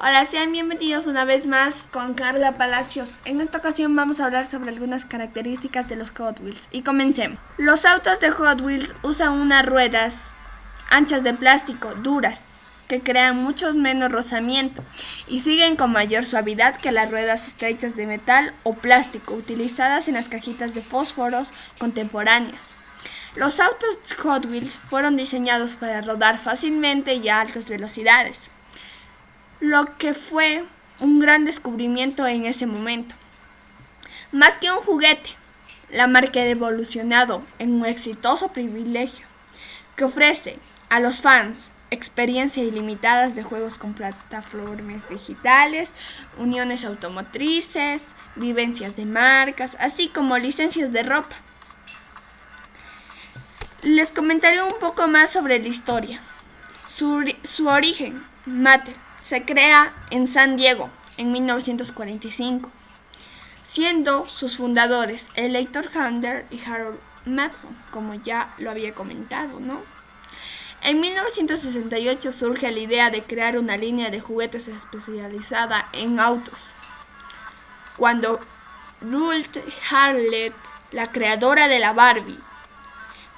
Hola, sean bienvenidos una vez más con Carla Palacios. En esta ocasión vamos a hablar sobre algunas características de los Hot Wheels. Y comencemos. Los autos de Hot Wheels usan unas ruedas anchas de plástico, duras, que crean mucho menos rozamiento y siguen con mayor suavidad que las ruedas estrechas de metal o plástico utilizadas en las cajitas de fósforos contemporáneas. Los autos Hot Wheels fueron diseñados para rodar fácilmente y a altas velocidades, lo que fue un gran descubrimiento en ese momento. Más que un juguete, la marca ha evolucionado en un exitoso privilegio que ofrece a los fans experiencias ilimitadas de juegos con plataformas digitales, uniones automotrices, vivencias de marcas, así como licencias de ropa. Les comentaré un poco más sobre la historia. Su, origen, Mate, se crea en San Diego en 1945, siendo sus fundadores el Hector Hunter y Harold Madson, como ya lo había comentado, ¿no? En 1968 surge la idea de crear una línea de juguetes especializada en autos. Cuando Ruth Harlett, la creadora de la Barbie,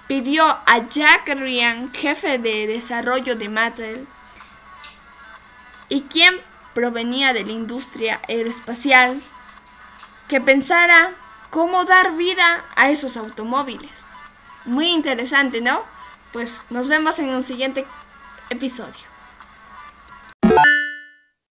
pidió a Jack Ryan, jefe de desarrollo de Mattel, y quien provenía de la industria aeroespacial, que pensara cómo dar vida a esos automóviles. Muy interesante, ¿no? Pues nos vemos en un siguiente episodio.